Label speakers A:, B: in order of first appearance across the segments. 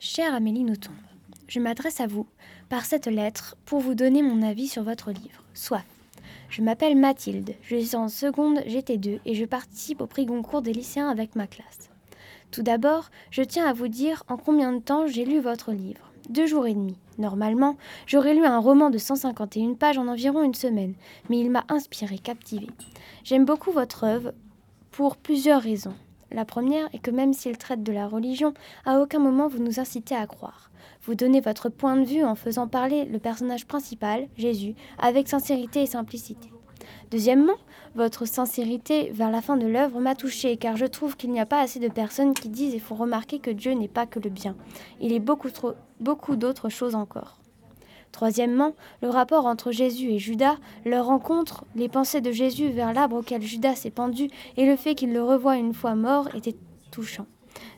A: Chère Amélie Nothomb, je m'adresse à vous par cette lettre pour vous donner mon avis sur votre livre, Soif. Je m'appelle Mathilde, je suis en seconde GT2 et je participe au prix Goncourt des lycéens avec ma classe. Tout d'abord, je tiens à vous dire en combien de temps j'ai lu votre livre. Deux jours et demi. Normalement, j'aurais lu un roman de 151 pages en environ une semaine, mais il m'a inspiré, captivé. J'aime beaucoup votre œuvre pour plusieurs raisons. La première est que même s'il traite de la religion, à aucun moment vous nous incitez à croire. Vous donnez votre point de vue en faisant parler le personnage principal, Jésus, avec sincérité et simplicité. Deuxièmement, votre sincérité vers la fin de l'œuvre m'a touchée car je trouve qu'il n'y a pas assez de personnes qui disent et font remarquer que Dieu n'est pas que le bien. Il est beaucoup, trop, beaucoup d'autres choses encore. Troisièmement, le rapport entre Jésus et Judas, leur rencontre, les pensées de Jésus vers l'arbre auquel Judas s'est pendu et le fait qu'il le revoie une fois mort était touchant.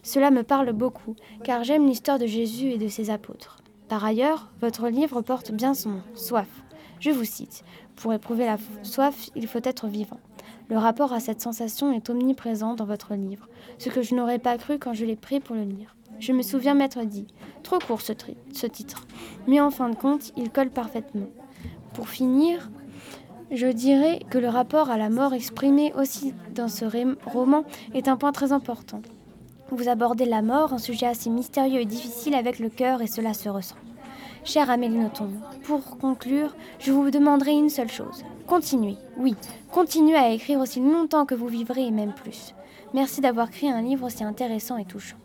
A: Cela me parle beaucoup, car j'aime l'histoire de Jésus et de ses apôtres. Par ailleurs, votre livre porte bien son nom, Soif. Je vous cite, Pour éprouver la soif, il faut être vivant. Le rapport à cette sensation est omniprésent dans votre livre, ce que je n'aurais pas cru quand je l'ai pris pour le lire. Je me souviens m'être dit, trop court ce, titre, mais en fin de compte, il colle parfaitement. Pour finir, je dirais que le rapport à la mort exprimé aussi dans ce roman est un point très important. Vous abordez la mort, un sujet assez mystérieux et difficile avec le cœur et cela se ressent. Chère Amélie Nothomb, pour conclure, je vous demanderai une seule chose. Continuez, oui, continuez à écrire aussi longtemps que vous vivrez et même plus. Merci d'avoir créé un livre aussi intéressant et touchant.